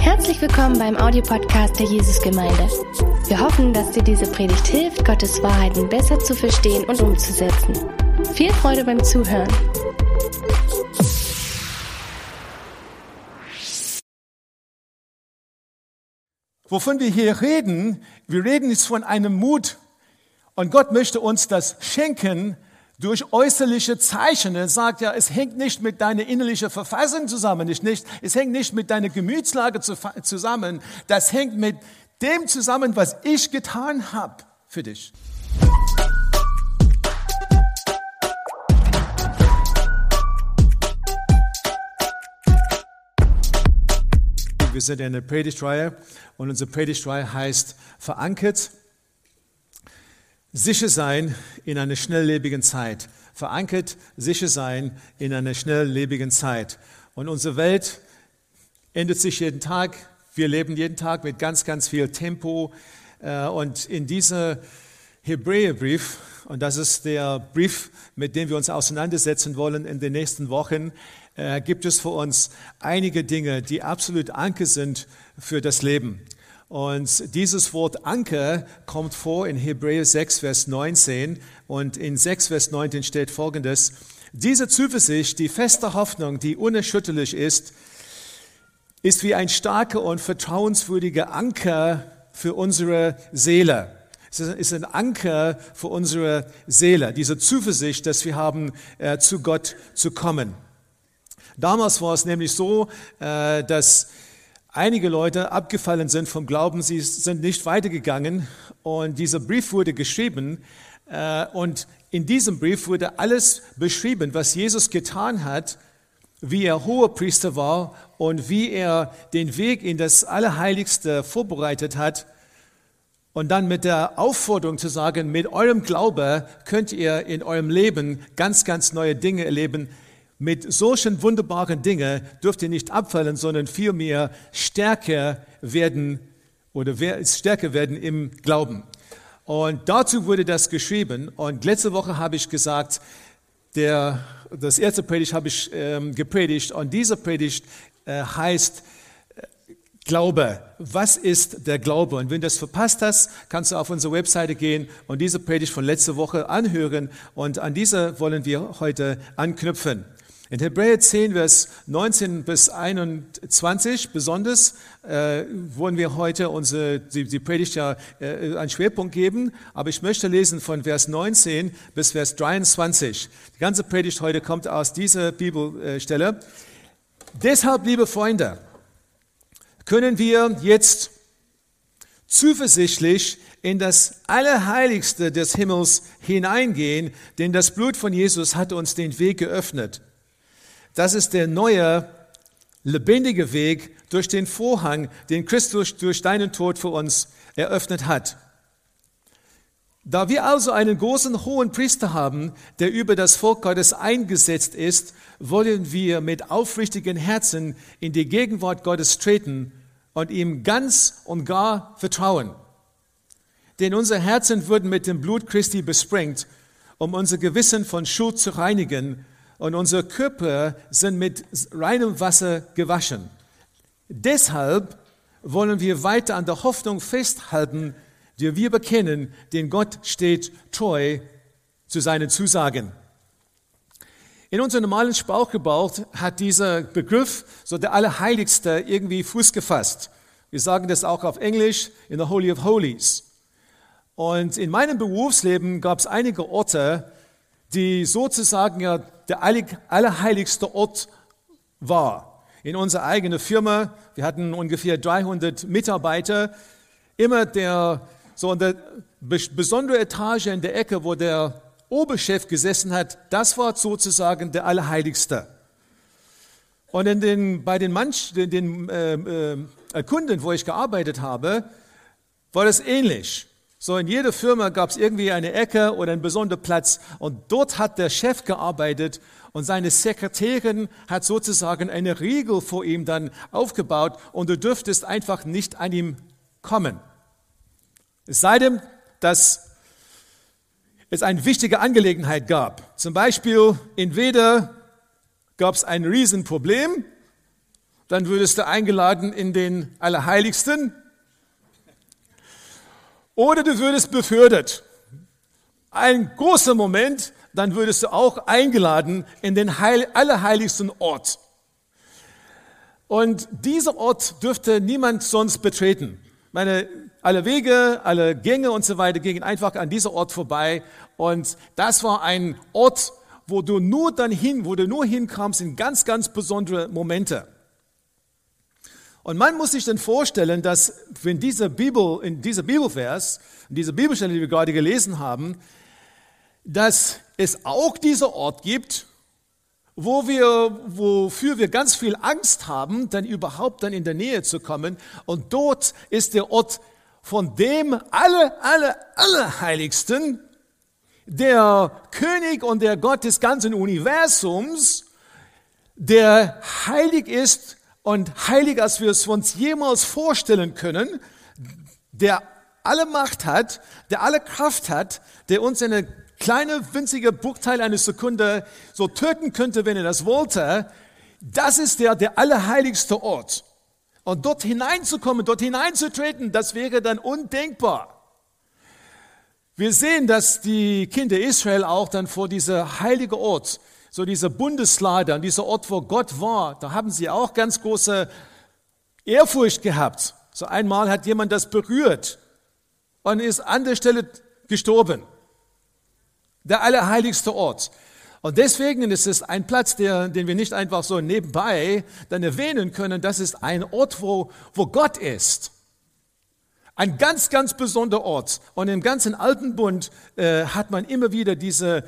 Herzlich willkommen beim Audiopodcast der Jesusgemeinde. Wir hoffen, dass dir diese Predigt hilft, Gottes Wahrheiten besser zu verstehen und umzusetzen. Viel Freude beim Zuhören. Wovon wir hier reden, wir reden jetzt von einem Mut. Und Gott möchte uns das schenken durch äußerliche Zeichen. Er sagt ja, es hängt nicht mit deiner innerlichen Verfassung zusammen, nicht, nicht, es hängt nicht mit deiner Gemütslage zusammen. Das hängt mit dem zusammen, was ich getan habe für dich. Wir sind in der Predigtreihe und unsere Predigtreihe heißt Verankert, sicher sein in einer schnelllebigen Zeit. Verankert, sicher sein in einer schnelllebigen Zeit. Und unsere Welt ändert sich jeden Tag. Wir leben jeden Tag mit ganz, ganz viel Tempo. Äh, und in dieser Hebräerbrief, und das ist der Brief, mit dem wir uns auseinandersetzen wollen in den nächsten Wochen, äh, gibt es für uns einige Dinge, die absolut Anker sind für das Leben. Und dieses Wort Anker kommt vor in Hebräer 6, Vers 19. Und in 6, Vers 19 steht folgendes. Diese Zuversicht, die feste Hoffnung, die unerschütterlich ist, ist wie ein starker und vertrauenswürdiger Anker für unsere Seele. Es ist ein Anker für unsere Seele, diese Zuversicht, dass wir haben, äh, zu Gott zu kommen. Damals war es nämlich so, äh, dass einige Leute abgefallen sind vom Glauben, sie sind nicht weitergegangen. Und dieser Brief wurde geschrieben äh, und in diesem Brief wurde alles beschrieben, was Jesus getan hat, wie er hoher Priester war und wie er den Weg in das Allerheiligste vorbereitet hat. Und dann mit der Aufforderung zu sagen, mit eurem Glaube könnt ihr in eurem Leben ganz, ganz neue Dinge erleben, mit solchen wunderbaren Dingen dürft ihr nicht abfallen, sondern vielmehr stärker werden oder stärker werden im Glauben. Und dazu wurde das geschrieben. Und letzte Woche habe ich gesagt, der, das erste Predigt habe ich ähm, gepredigt. Und diese Predigt äh, heißt äh, Glaube. Was ist der Glaube? Und wenn du das verpasst hast, kannst du auf unsere Webseite gehen und diese Predigt von letzter Woche anhören. Und an diese wollen wir heute anknüpfen. In Hebräer 10, Vers 19 bis 21 besonders äh, wollen wir heute unsere, die, die Predigt ja äh, einen Schwerpunkt geben, aber ich möchte lesen von Vers 19 bis Vers 23. Die ganze Predigt heute kommt aus dieser Bibelstelle. Deshalb, liebe Freunde, können wir jetzt zuversichtlich in das Allerheiligste des Himmels hineingehen, denn das Blut von Jesus hat uns den Weg geöffnet. Das ist der neue, lebendige Weg durch den Vorhang, den Christus durch deinen Tod für uns eröffnet hat. Da wir also einen großen hohen Priester haben, der über das Volk Gottes eingesetzt ist, wollen wir mit aufrichtigen Herzen in die Gegenwart Gottes treten und ihm ganz und gar vertrauen. Denn unsere Herzen wurden mit dem Blut Christi besprengt, um unser Gewissen von Schuld zu reinigen und unsere Körper sind mit reinem Wasser gewaschen. Deshalb wollen wir weiter an der Hoffnung festhalten, die wir bekennen, denn Gott steht treu zu seinen Zusagen. In unserem normalen Sprachgebrauch hat dieser Begriff, so der Allerheiligste, irgendwie Fuß gefasst. Wir sagen das auch auf Englisch in the Holy of Holies. Und in meinem Berufsleben gab es einige Orte, die sozusagen ja der allerheiligste Ort war. In unserer eigenen Firma, wir hatten ungefähr 300 Mitarbeiter, immer der, so in der besondere Etage in der Ecke, wo der Oberchef gesessen hat, das war sozusagen der Allerheiligste. Und in den, bei den, Manch, den, den äh, äh, Kunden, wo ich gearbeitet habe, war das ähnlich. So in jeder Firma gab es irgendwie eine Ecke oder einen besonderen Platz und dort hat der Chef gearbeitet und seine Sekretärin hat sozusagen eine Riegel vor ihm dann aufgebaut und du dürftest einfach nicht an ihm kommen. Es sei denn, dass es eine wichtige Angelegenheit gab. Zum Beispiel entweder gab es ein Riesenproblem dann würdest du eingeladen in den Allerheiligsten. Oder du würdest befördert. Ein großer Moment, dann würdest du auch eingeladen in den Heil allerheiligsten Ort. Und dieser Ort dürfte niemand sonst betreten. Meine, alle Wege, alle Gänge und so weiter gingen einfach an dieser Ort vorbei. Und das war ein Ort, wo du nur dann hin, wo du nur hinkamst in ganz, ganz besondere Momente. Und man muss sich dann vorstellen, dass wenn diese Bibel, in dieser Bibelvers, in dieser Bibelstelle, die wir gerade gelesen haben, dass es auch dieser Ort gibt, wo wir, wofür wir ganz viel Angst haben, dann überhaupt dann in der Nähe zu kommen. Und dort ist der Ort von dem alle, alle, alle Heiligsten, der König und der Gott des ganzen Universums, der heilig ist und heiliger, als wir es uns jemals vorstellen können, der alle Macht hat, der alle Kraft hat, der uns eine kleine, winzige Bruchteil einer Sekunde so töten könnte, wenn er das wollte, das ist der, der allerheiligste Ort. Und dort hineinzukommen, dort hineinzutreten, das wäre dann undenkbar. Wir sehen, dass die Kinder Israel auch dann vor dieser heilige Ort, so dieser Bundeslade, an dieser Ort, wo Gott war, da haben sie auch ganz große Ehrfurcht gehabt. So einmal hat jemand das berührt und ist an der Stelle gestorben der allerheiligste Ort. Und deswegen ist es ein Platz, der, den wir nicht einfach so nebenbei dann erwähnen können. Das ist ein Ort, wo, wo Gott ist. Ein ganz, ganz besonderer Ort. Und im ganzen Alten Bund äh, hat man immer wieder diese,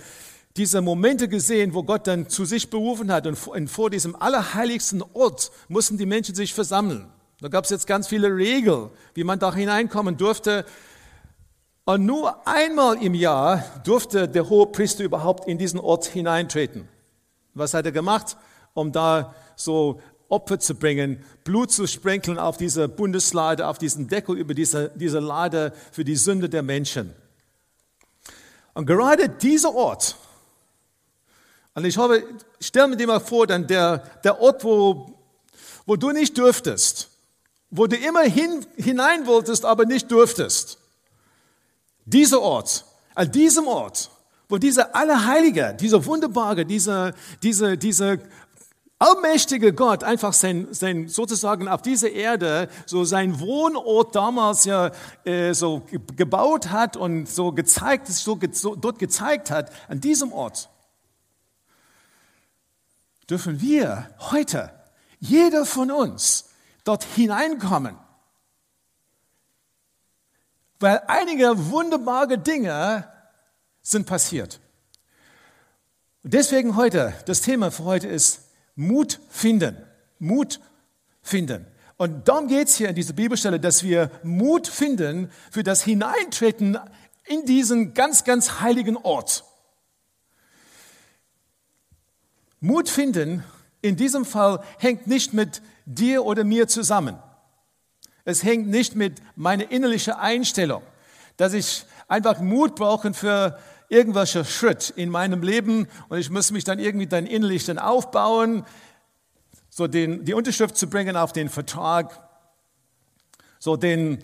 diese Momente gesehen, wo Gott dann zu sich berufen hat. Und vor, diesem allerheiligsten Ort mussten die Menschen sich versammeln. Da gab es jetzt ganz viele Regeln, wie man da hineinkommen durfte. Und nur einmal im Jahr durfte der hohe Priester überhaupt in diesen Ort hineintreten. Was hat er gemacht? Um da so Opfer zu bringen, Blut zu sprenkeln auf diese Bundeslade, auf diesen Deckel über diese, diese Lade für die Sünde der Menschen. Und gerade dieser Ort, und ich hoffe, stell dir mal vor, dann der, der Ort, wo, wo du nicht dürftest, wo du immer hin, hinein wolltest, aber nicht dürftest. Dieser Ort, an diesem Ort, wo dieser Allerheilige, dieser wunderbare, dieser, dieser, dieser allmächtige Gott einfach sein, sein, sozusagen auf dieser Erde so sein Wohnort damals ja äh, so gebaut hat und so gezeigt, so, so dort gezeigt hat, an diesem Ort dürfen wir heute, jeder von uns, dort hineinkommen weil einige wunderbare Dinge sind passiert. Und deswegen heute, das Thema für heute ist Mut finden. Mut finden. Und darum geht es hier in dieser Bibelstelle, dass wir Mut finden für das Hineintreten in diesen ganz, ganz heiligen Ort. Mut finden in diesem Fall hängt nicht mit dir oder mir zusammen. Es hängt nicht mit meiner innerlichen Einstellung, dass ich einfach Mut brauche für irgendwelche Schritt in meinem Leben und ich muss mich dann irgendwie dann innerlich dann aufbauen, so den, die Unterschrift zu bringen auf den Vertrag, so den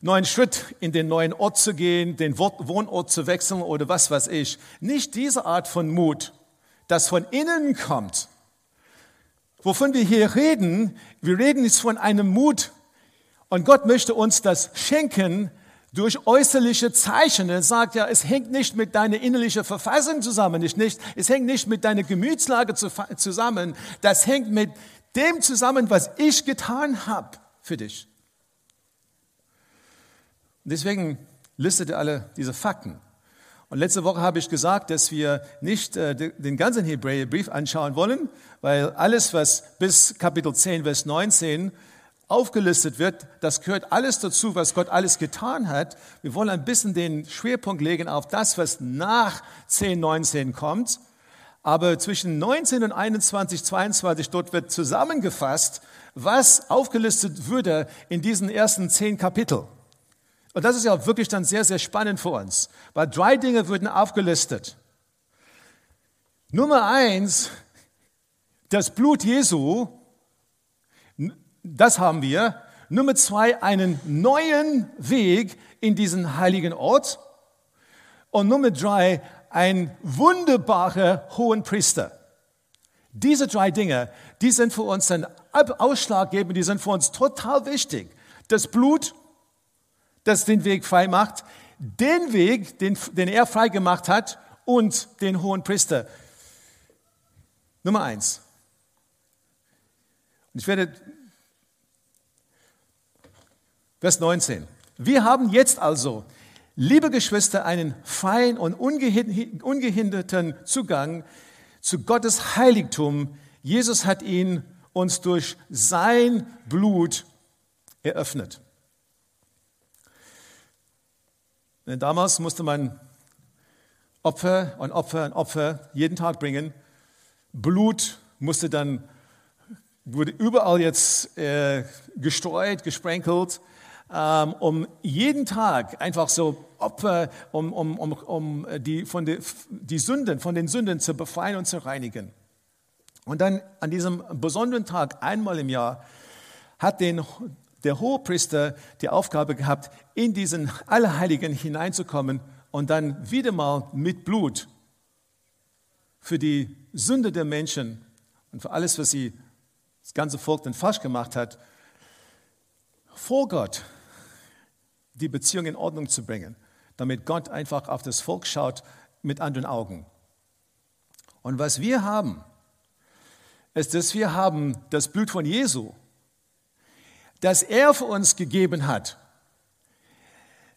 neuen Schritt in den neuen Ort zu gehen, den Wohnort zu wechseln oder was weiß ich. Nicht diese Art von Mut, das von innen kommt. Wovon wir hier reden, wir reden jetzt von einem Mut, und Gott möchte uns das schenken durch äußerliche Zeichen. Er sagt ja, es hängt nicht mit deiner innerlichen Verfassung zusammen, nicht, nicht, es hängt nicht mit deiner Gemütslage zusammen, das hängt mit dem zusammen, was ich getan habe für dich. Deswegen listet er alle diese Fakten. Und letzte Woche habe ich gesagt, dass wir nicht äh, den ganzen Hebräerbrief anschauen wollen, weil alles, was bis Kapitel 10, Vers 19 aufgelistet wird, das gehört alles dazu, was Gott alles getan hat. Wir wollen ein bisschen den Schwerpunkt legen auf das, was nach 10, 19 kommt. Aber zwischen 19 und 21, 22, dort wird zusammengefasst, was aufgelistet würde in diesen ersten zehn Kapiteln. Und das ist ja wirklich dann sehr, sehr spannend für uns, weil drei Dinge würden aufgelistet. Nummer eins, das Blut Jesu Das haben wir. Nummer zwei, einen neuen Weg in diesen heiligen Ort. Und Nummer drei, ein wunderbarer hohen Priester. Diese drei Dinge, die sind für uns ein ausschlaggebend, die sind für uns total wichtig. Das Blut, das den Weg frei macht, den Weg, den, den er frei gemacht hat und den hohen Priester. Nummer eins. Und ich werde, Vers 19. Wir haben jetzt also, liebe Geschwister, einen freien und ungehinderten Zugang zu Gottes Heiligtum. Jesus hat ihn uns durch sein Blut eröffnet. Denn damals musste man Opfer und Opfer und Opfer jeden Tag bringen. Blut musste dann, wurde überall jetzt äh, gestreut, gesprenkelt, ähm, um jeden Tag einfach so Opfer, um, um, um, um die, von die, die Sünden, von den Sünden zu befreien und zu reinigen. Und dann an diesem besonderen Tag, einmal im Jahr, hat den, der Hohepriester die Aufgabe gehabt, in diesen Allerheiligen hineinzukommen und dann wieder mal mit Blut für die Sünde der Menschen und für alles, was sie, das ganze Volk dann falsch gemacht hat, vor Gott die Beziehung in Ordnung zu bringen, damit Gott einfach auf das Volk schaut mit anderen Augen. Und was wir haben, ist, dass wir haben das Blut von Jesu, das er für uns gegeben hat,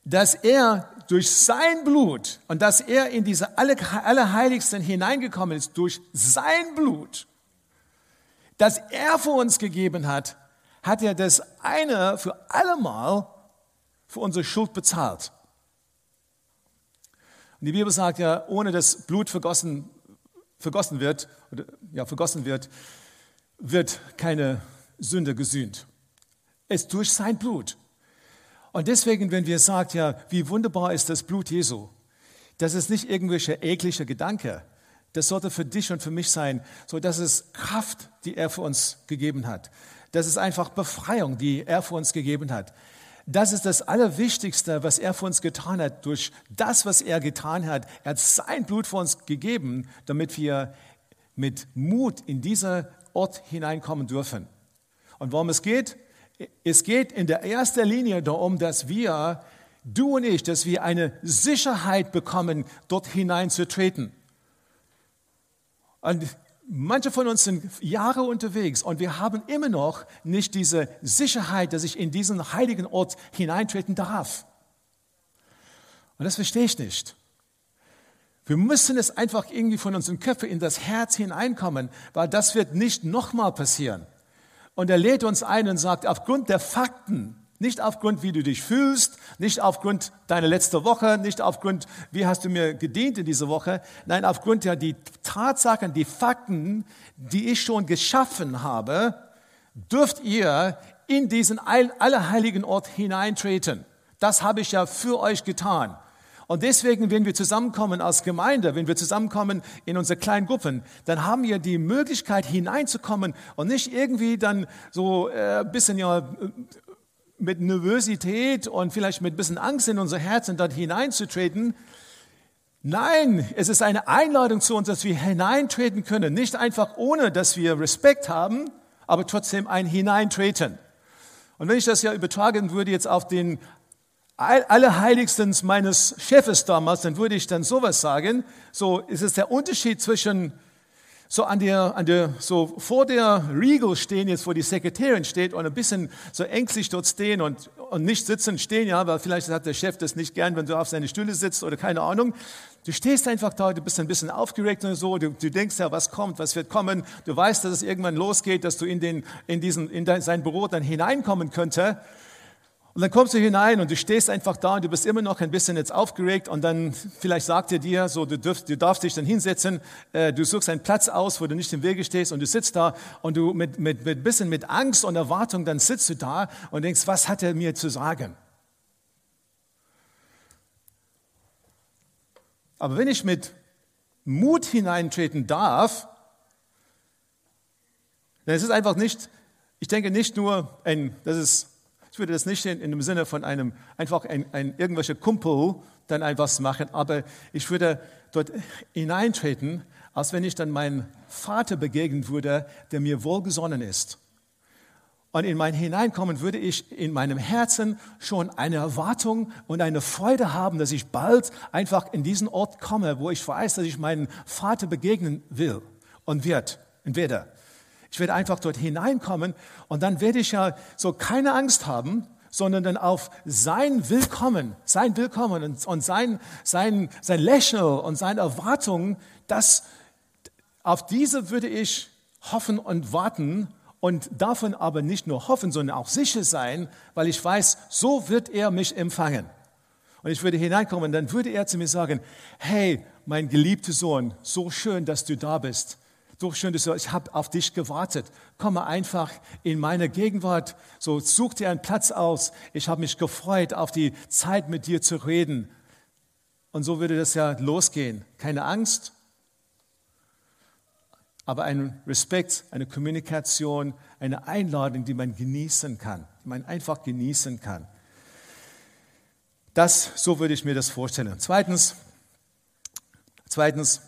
dass er durch sein Blut und dass er in diese Allerheiligsten hineingekommen ist, durch sein Blut, das er für uns gegeben hat, hat er das eine für allemal für unsere Schuld bezahlt. Und die Bibel sagt ja, ohne dass Blut vergossen, vergossen wird, oder, ja, vergossen wird, wird keine Sünde gesühnt. Es durch sein Blut. Und deswegen, wenn wir sagen, ja, wie wunderbar ist das Blut Jesu, das ist nicht irgendwelche eklige Gedanke. Das sollte für dich und für mich sein, so dass es Kraft, die er für uns gegeben hat. Das ist einfach Befreiung, die er für uns gegeben hat. Das ist das Allerwichtigste, was er für uns getan hat. Durch das, was er getan hat, er hat sein Blut für uns gegeben, damit wir mit Mut in diesen Ort hineinkommen dürfen. Und worum es geht? Es geht in der ersten Linie darum, dass wir, du und ich, dass wir eine Sicherheit bekommen, dort hineinzutreten. Und manche von uns sind Jahre unterwegs und wir haben immer noch nicht diese Sicherheit, dass ich in diesen heiligen Ort hineintreten darf. Und das verstehe ich nicht. Wir müssen es einfach irgendwie von unseren Köpfen in das Herz hineinkommen, weil das wird nicht nochmal passieren. Und er lädt uns ein und sagt, aufgrund der Fakten, nicht aufgrund, wie du dich fühlst, nicht aufgrund deiner letzten Woche, nicht aufgrund, wie hast du mir gedient in dieser Woche, nein, aufgrund der die Tatsachen, die Fakten, die ich schon geschaffen habe, dürft ihr in diesen allerheiligen Ort hineintreten. Das habe ich ja für euch getan. Und deswegen, wenn wir zusammenkommen als Gemeinde, wenn wir zusammenkommen in unsere kleinen Gruppen, dann haben wir die Möglichkeit hineinzukommen und nicht irgendwie dann so ein äh, bisschen ja mit Nervosität und vielleicht mit ein bisschen Angst in unser Herzen dort hineinzutreten. Nein, es ist eine Einladung zu uns, dass wir hineintreten können. Nicht einfach ohne, dass wir Respekt haben, aber trotzdem ein Hineintreten. Und wenn ich das ja übertragen würde jetzt auf den Allerheiligstens meines Chefes damals, dann würde ich dann sowas sagen. So ist es der Unterschied zwischen so an der, an der, so vor der Riegel stehen, jetzt wo die Sekretärin steht und ein bisschen so ängstlich dort stehen und, und nicht sitzen, stehen, ja, weil vielleicht hat der Chef das nicht gern, wenn du auf seine Stühle sitzt oder keine Ahnung. Du stehst einfach da, du bist ein bisschen aufgeregt und so, du, du denkst ja, was kommt, was wird kommen. Du weißt, dass es irgendwann losgeht, dass du in den, in diesen, in dein, sein Büro dann hineinkommen könnte. Und dann kommst du hinein und du stehst einfach da und du bist immer noch ein bisschen jetzt aufgeregt und dann vielleicht sagt er dir so, du, dürfst, du darfst dich dann hinsetzen, äh, du suchst einen Platz aus, wo du nicht im Wege stehst und du sitzt da und du mit, mit, mit bisschen mit Angst und Erwartung, dann sitzt du da und denkst, was hat er mir zu sagen? Aber wenn ich mit Mut hineintreten darf, dann ist es einfach nicht ich denke nicht nur, ein, das ist, ich würde das nicht in, in dem Sinne von einem, einfach ein, ein irgendwelche Kumpel dann etwas machen, aber ich würde dort hineintreten, als wenn ich dann meinen Vater begegnen würde, der mir wohlgesonnen ist. Und in mein Hineinkommen würde ich in meinem Herzen schon eine Erwartung und eine Freude haben, dass ich bald einfach in diesen Ort komme, wo ich weiß, dass ich meinen Vater begegnen will und wird und werde. Ich werde einfach dort hineinkommen und dann werde ich ja so keine Angst haben, sondern dann auf sein Willkommen, sein Willkommen und, und sein, sein, sein Lächeln und seine Erwartungen, das, auf diese würde ich hoffen und warten und davon aber nicht nur hoffen, sondern auch sicher sein, weil ich weiß, so wird er mich empfangen. Und ich würde hineinkommen, dann würde er zu mir sagen, hey, mein geliebter Sohn, so schön, dass du da bist. So schön, dass ich habe auf dich gewartet. Komme einfach in meine Gegenwart. So such dir einen Platz aus. Ich habe mich gefreut, auf die Zeit mit dir zu reden. Und so würde das ja losgehen. Keine Angst, aber ein Respekt, eine Kommunikation, eine Einladung, die man genießen kann, die man einfach genießen kann. Das, so würde ich mir das vorstellen. Zweitens, zweitens,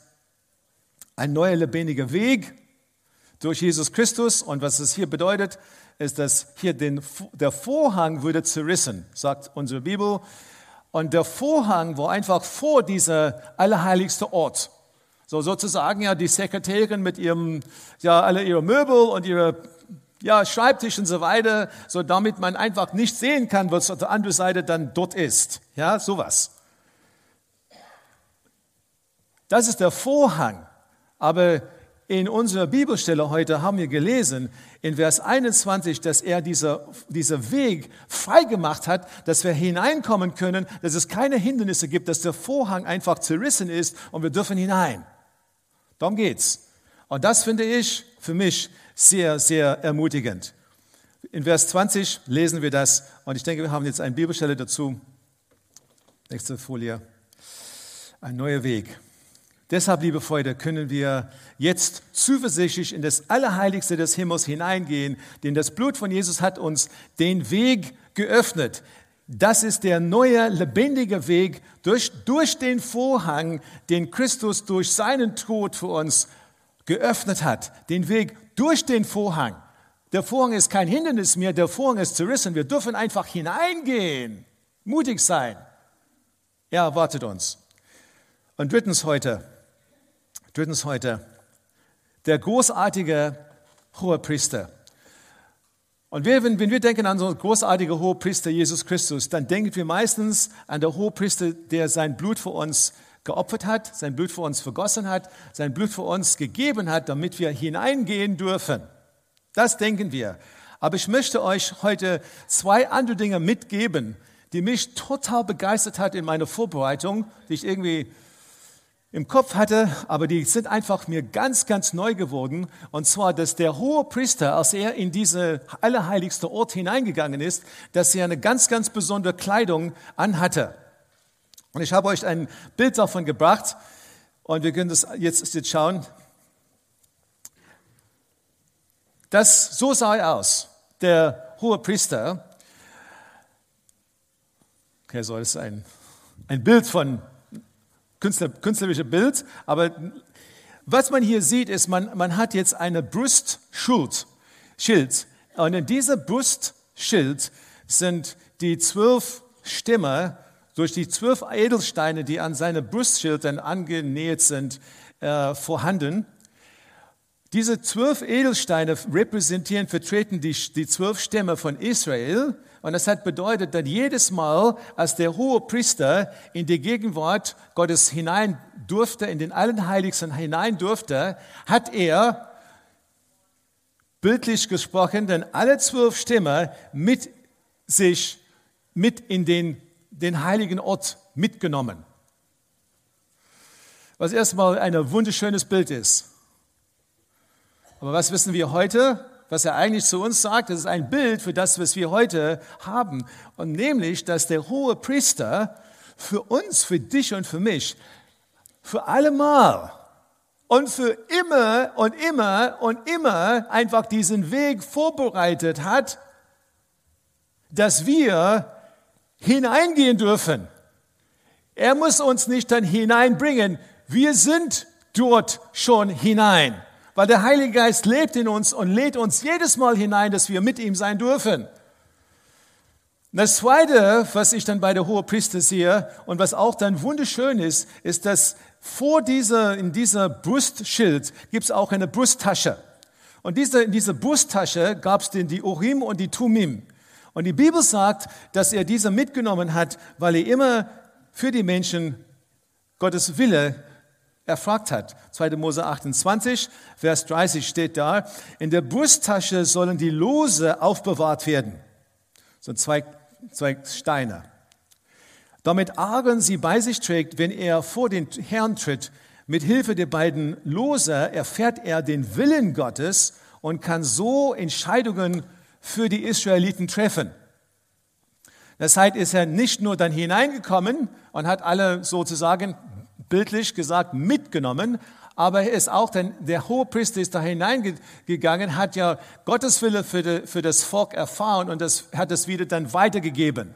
ein neuer lebendiger Weg durch Jesus Christus. Und was es hier bedeutet, ist, dass hier den, der Vorhang würde zerrissen, sagt unsere Bibel. Und der Vorhang war einfach vor dieser allerheiligste Ort. So sozusagen ja die Sekretärin mit ihrem, ja, alle ihre Möbel und ihre ja, Schreibtisch und so weiter, so damit man einfach nicht sehen kann, was auf der anderen Seite dann dort ist. Ja, sowas. Das ist der Vorhang. Aber in unserer Bibelstelle heute haben wir gelesen, in Vers 21, dass er dieser, dieser Weg freigemacht hat, dass wir hineinkommen können, dass es keine Hindernisse gibt, dass der Vorhang einfach zerrissen ist und wir dürfen hinein. Darum geht's. Und das finde ich für mich sehr, sehr ermutigend. In Vers 20 lesen wir das und ich denke, wir haben jetzt eine Bibelstelle dazu. Nächste Folie. Ein neuer Weg. Deshalb, liebe Freunde, können wir jetzt zuversichtlich in das Allerheiligste des Himmels hineingehen, denn das Blut von Jesus hat uns den Weg geöffnet. Das ist der neue, lebendige Weg durch, durch den Vorhang, den Christus durch seinen Tod für uns geöffnet hat. Den Weg durch den Vorhang. Der Vorhang ist kein Hindernis mehr, der Vorhang ist zerrissen. Wir dürfen einfach hineingehen, mutig sein. Er erwartet uns. Und drittens heute, drittens heute, der großartige hohe Priester. Und wir, wenn, wenn, wir denken an so einen großartigen Hohepriester Jesus Christus, dann denken wir meistens an den Hohepriester, der sein Blut für uns geopfert hat, sein Blut für uns vergossen hat, sein Blut für uns gegeben hat, damit wir hineingehen dürfen. Das denken wir. Aber ich möchte euch heute zwei andere Dinge mitgeben, die mich total begeistert hat in meiner Vorbereitung, die ich irgendwie im Kopf hatte, aber die sind einfach mir ganz, ganz neu geworden. Und zwar, dass der hohe Priester, als er in diese allerheiligste Ort hineingegangen ist, dass er eine ganz, ganz besondere Kleidung anhatte. Und ich habe euch ein Bild davon gebracht und wir können das jetzt, jetzt schauen. Das, so sah er aus, der hohe Priester. Okay, so ist ein, ein Bild von Künstler, künstlerische Bild, aber was man hier sieht, ist, man, man hat jetzt eine Brustschild. Schild. Und in diesem Brustschild sind die zwölf Stämme durch die zwölf Edelsteine, die an seine Brustschild dann angenäht sind, äh, vorhanden. Diese zwölf Edelsteine repräsentieren, vertreten die, die zwölf Stämme von Israel und das hat bedeutet, dass jedes Mal, als der hohe Priester in die Gegenwart Gottes hinein durfte, in den Allerheiligsten hinein durfte, hat er, bildlich gesprochen, dann alle zwölf Stämme mit sich, mit in den, den heiligen Ort mitgenommen. Was erstmal ein wunderschönes Bild ist. Aber was wissen wir heute? was er eigentlich zu uns sagt, das ist ein Bild für das, was wir heute haben. Und nämlich, dass der hohe Priester für uns, für dich und für mich, für allemal und für immer und immer und immer einfach diesen Weg vorbereitet hat, dass wir hineingehen dürfen. Er muss uns nicht dann hineinbringen. Wir sind dort schon hinein, weil der Heilige Geist lebt in uns und lädt uns jedes Mal hinein, dass wir mit ihm sein dürfen. Das Zweite, was ich dann bei der Hohepriester sehe und was auch dann wunderschön ist, ist, dass vor dieser, in dieser Brustschild gibt es auch eine Brusttasche. Und diese, in dieser Brusttasche gab es die Urim und die Tumim. Und die Bibel sagt, dass er diese mitgenommen hat, weil er immer für die Menschen Gottes Wille erfragt hat. 2. Mose 28, Vers 30 steht da, in der Brusttasche sollen die Lose aufbewahrt werden. So zwei, zwei Steine. Damit Aaron sie bei sich trägt, wenn er vor den Herrn tritt, mit Hilfe der beiden Lose erfährt er den Willen Gottes und kann so Entscheidungen für die Israeliten treffen. Das heißt, ist er nicht nur dann hineingekommen und hat alle sozusagen bildlich gesagt mitgenommen, aber er ist auch, denn der Hohepriester ist da hineingegangen, hat ja Gottes Wille für, die, für das Volk erfahren und das, hat es wieder dann weitergegeben.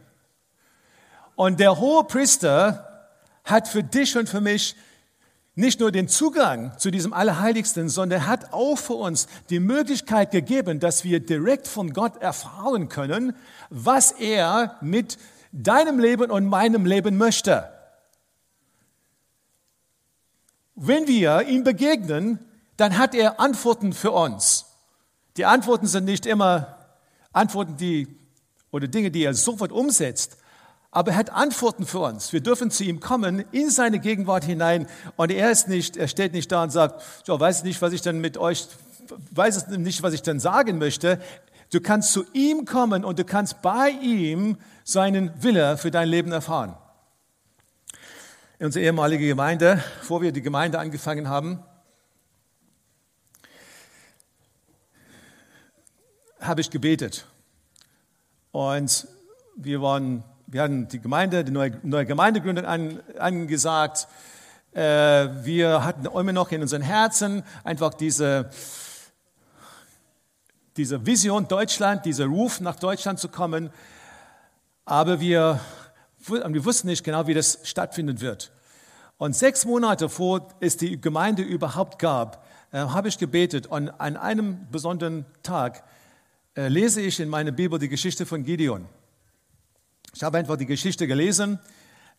Und der Hohepriester hat für dich und für mich nicht nur den Zugang zu diesem Allerheiligsten, sondern er hat auch für uns die Möglichkeit gegeben, dass wir direkt von Gott erfahren können, was er mit deinem Leben und meinem Leben möchte. Wenn wir ihm begegnen, dann hat er Antworten für uns. Die Antworten sind nicht immer Antworten, die oder Dinge, die er sofort umsetzt, aber er hat Antworten für uns. Wir dürfen zu ihm kommen, in seine Gegenwart hinein. Und er ist nicht, er steht nicht da und sagt, so, weiß nicht, was ich dann mit euch, weiß nicht, was ich dann sagen möchte. Du kannst zu ihm kommen und du kannst bei ihm seinen Wille für dein Leben erfahren. In unserer ehemaligen Gemeinde, bevor wir die Gemeinde angefangen haben, habe ich gebetet. Und wir waren wir hatten die Gemeinde, die neue, neue Gemeindegründung an, angesagt. Äh, wir hatten immer noch in unseren Herzen einfach diese, diese Vision Deutschland, dieser Ruf nach Deutschland zu kommen. Aber wir, wir wussten nicht genau, wie das stattfinden wird. Und sechs Monate vor es die Gemeinde überhaupt gab, äh, habe ich gebetet. Und an einem besonderen Tag äh, lese ich in meiner Bibel die Geschichte von Gideon. Ich habe einfach die Geschichte gelesen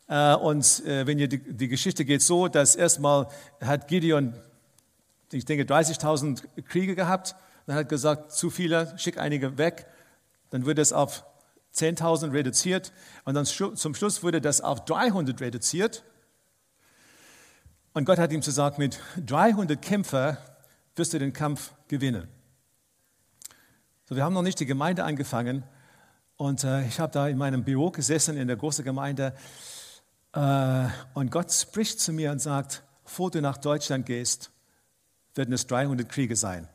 äh, und äh, wenn ihr die, die Geschichte geht so, dass erstmal hat Gideon, ich denke, 30.000 Kriege gehabt, dann hat gesagt, zu viele, schick einige weg, dann wird es auf 10.000 reduziert und dann zum Schluss wurde das auf 300 reduziert. Und Gott hat ihm gesagt, mit 300 Kämpfer wirst du den Kampf gewinnen. So, wir haben noch nicht die Gemeinde angefangen und äh, ich habe da in meinem Büro gesessen in der großen Gemeinde äh, und Gott spricht zu mir und sagt, bevor du nach Deutschland gehst, werden es 300 Kriege sein.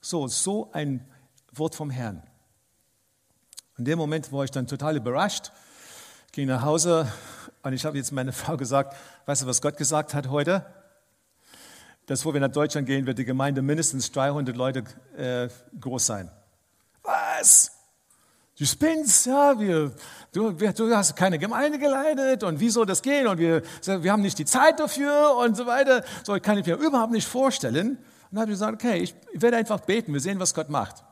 So, so ein Wort vom Herrn. In dem Moment war ich dann total überrascht, ging nach Hause und ich habe jetzt meine Frau gesagt, weißt du, was Gott gesagt hat heute? Dass, bevor wir nach Deutschland gehen, wird die Gemeinde mindestens 300 Leute äh, groß sein. Was? Du spinnst, ja, wir, du, du hast keine Gemeinde geleitet und wie soll das gehen und wir, wir haben nicht die Zeit dafür und so weiter. So kann ich mir überhaupt nicht vorstellen. Und dann habe ich gesagt, okay, ich werde einfach beten, wir sehen, was Gott macht.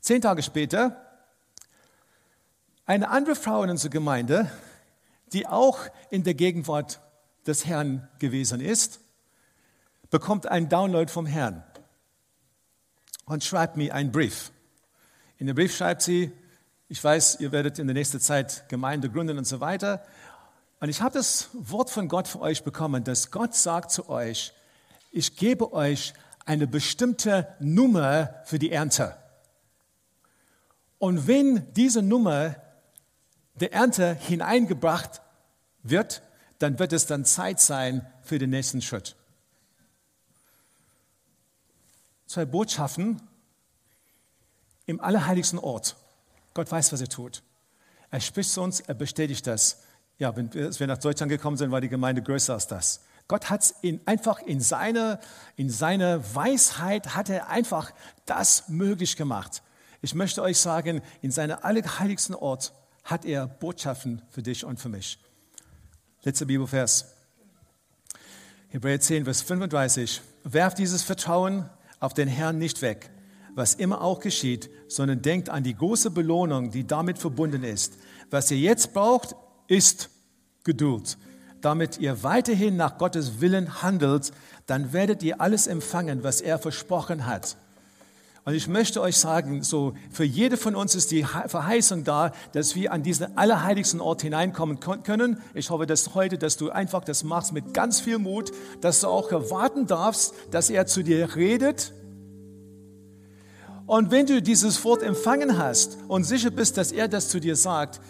Zehn Tage später, eine andere Frau in unserer Gemeinde, die auch in der Gegenwart des Herrn gewesen ist, bekommt einen Download vom Herrn und schreibt mir einen Brief. In dem Brief schreibt sie, ich weiß, ihr werdet in der nächsten Zeit Gemeinde gründen und so weiter. Und ich habe das Wort von Gott für euch bekommen, dass Gott sagt zu euch, ich gebe euch eine bestimmte Nummer für die Ernte. Und wenn diese Nummer der Ernte hineingebracht wird, dann wird es dann Zeit sein für den nächsten Schritt. Zwei Botschaften im allerheiligsten Ort. Gott weiß, was er tut. Er spricht zu uns, er bestätigt das. Ja, wenn wir nach Deutschland gekommen sind, war die Gemeinde größer als das. Gott hat es in, einfach in seiner in seine Weisheit, hat er einfach das möglich gemacht. Ich möchte euch sagen, in seinem allerheiligsten Ort hat er Botschaften für dich und für mich. Letzter Bibelvers. Hebräer 10, Vers 35. Werft dieses Vertrauen auf den Herrn nicht weg, was immer auch geschieht, sondern denkt an die große Belohnung, die damit verbunden ist. Was ihr jetzt braucht, ist Geduld. Damit ihr weiterhin nach Gottes Willen handelt, dann werdet ihr alles empfangen, was er versprochen hat. Und ich möchte euch sagen, so für jede von uns ist die Verheißung da, dass wir an diesen allerheiligsten Ort hineinkommen können. Ich hoffe, dass heute, dass du einfach das machst mit ganz viel Mut, dass du auch erwarten darfst, dass er zu dir redet. Und wenn du dieses Wort empfangen hast und sicher bist, dass er das zu dir sagt,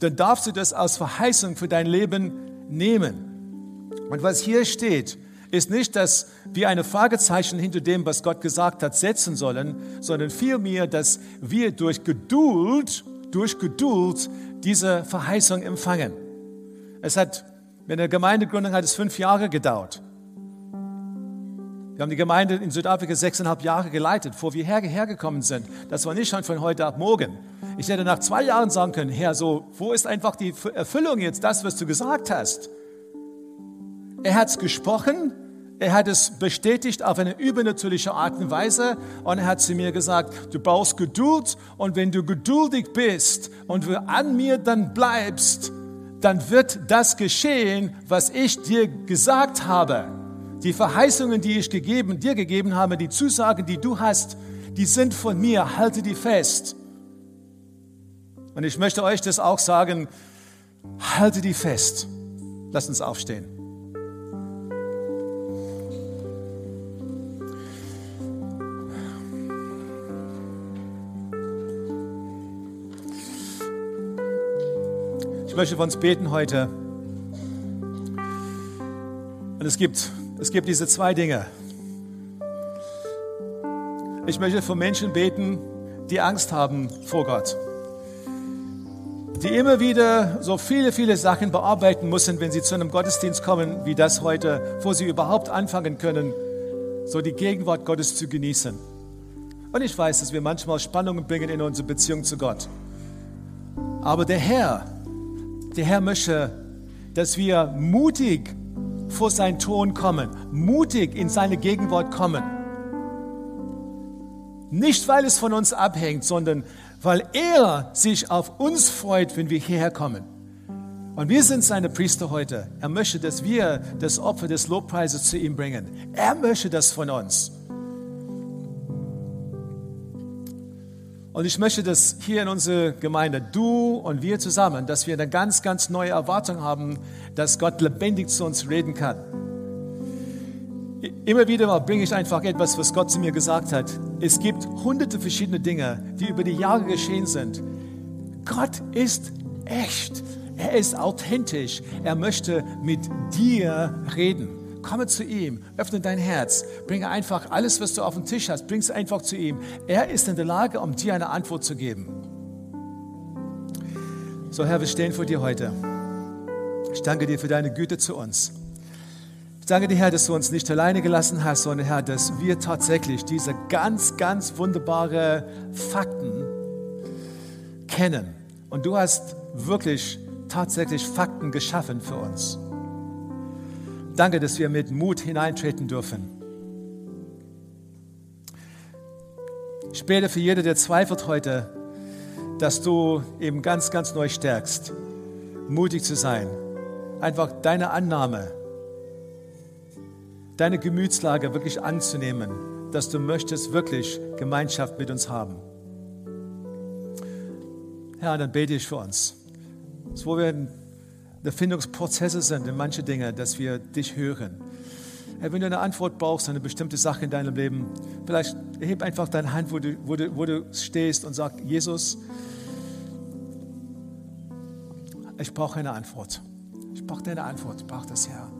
dann darfst du das als Verheißung für dein Leben nehmen. Und was hier steht, ist nicht, dass wir eine Fragezeichen hinter dem, was Gott gesagt hat, setzen sollen, sondern vielmehr, dass wir durch Geduld, durch Geduld diese Verheißung empfangen. Es hat, mit der Gemeindegründung hat es fünf Jahre gedauert. Wir haben die Gemeinde in Südafrika sechseinhalb Jahre geleitet, bevor wir hergekommen sind. Das war nicht schon von heute ab morgen. Ich hätte nach zwei Jahren sagen können, Herr, so, wo ist einfach die Erfüllung jetzt, das, was du gesagt hast? Er hat es gesprochen, er hat es bestätigt auf eine übernatürliche Art und Weise und er hat zu mir gesagt, du brauchst Geduld und wenn du geduldig bist und du an mir dann bleibst, dann wird das geschehen, was ich dir gesagt habe. Die Verheißungen, die ich gegeben, dir gegeben habe, die Zusagen, die du hast, die sind von mir, halte die fest. Und ich möchte euch das auch sagen, halte die fest. Lasst uns aufstehen. Möchte für uns beten heute. Und es gibt, es gibt diese zwei Dinge. Ich möchte für Menschen beten, die Angst haben vor Gott. Die immer wieder so viele, viele Sachen bearbeiten müssen, wenn sie zu einem Gottesdienst kommen, wie das heute, wo sie überhaupt anfangen können, so die Gegenwart Gottes zu genießen. Und ich weiß, dass wir manchmal Spannungen bringen in unsere Beziehung zu Gott. Aber der Herr, der Herr möchte, dass wir mutig vor seinen Thron kommen, mutig in seine Gegenwart kommen. Nicht, weil es von uns abhängt, sondern weil er sich auf uns freut, wenn wir hierher kommen. Und wir sind seine Priester heute. Er möchte, dass wir das Opfer des Lobpreises zu ihm bringen. Er möchte das von uns. Und ich möchte, dass hier in unserer Gemeinde, du und wir zusammen, dass wir eine ganz, ganz neue Erwartung haben, dass Gott lebendig zu uns reden kann. Immer wieder mal bringe ich einfach etwas, was Gott zu mir gesagt hat. Es gibt hunderte verschiedene Dinge, die über die Jahre geschehen sind. Gott ist echt. Er ist authentisch. Er möchte mit dir reden. Komme zu ihm, öffne dein Herz, bringe einfach alles, was du auf dem Tisch hast, bring es einfach zu ihm. Er ist in der Lage, um dir eine Antwort zu geben. So, Herr, wir stehen vor dir heute. Ich danke dir für deine Güte zu uns. Ich danke dir, Herr, dass du uns nicht alleine gelassen hast, sondern Herr, dass wir tatsächlich diese ganz, ganz wunderbare Fakten kennen. Und du hast wirklich tatsächlich Fakten geschaffen für uns. Danke, dass wir mit Mut hineintreten dürfen. Ich bete für jeder, der zweifelt heute, dass du eben ganz, ganz neu stärkst, mutig zu sein. Einfach deine Annahme, deine Gemütslage wirklich anzunehmen, dass du möchtest wirklich Gemeinschaft mit uns haben. Herr, dann bete ich für uns. So, wo wir Erfindungsprozesse sind in manche Dinge, dass wir dich hören. Hey, wenn du eine Antwort brauchst, eine bestimmte Sache in deinem Leben, vielleicht heb einfach deine Hand, wo du, wo du, wo du stehst und sag, Jesus, ich brauche eine Antwort. Ich brauche deine Antwort, ich brauche das, Herr.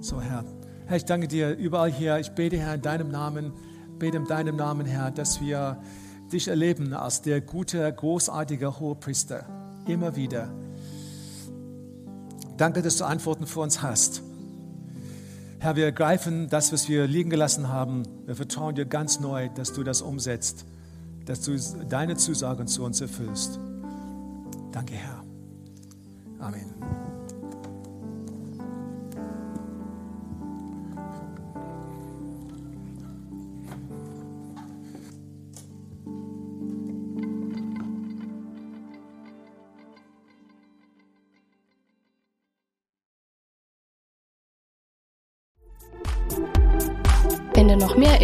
So, Herr. Herr, ich danke dir überall hier. Ich bete, Herr, in deinem Namen, bete in deinem Namen, Herr, dass wir dich erleben als der gute, großartige Hohepriester. Immer wieder. Danke, dass du Antworten für uns hast. Herr, wir ergreifen das, was wir liegen gelassen haben. Wir vertrauen dir ganz neu, dass du das umsetzt, dass du deine Zusagen zu uns erfüllst. Danke, Herr. Amen.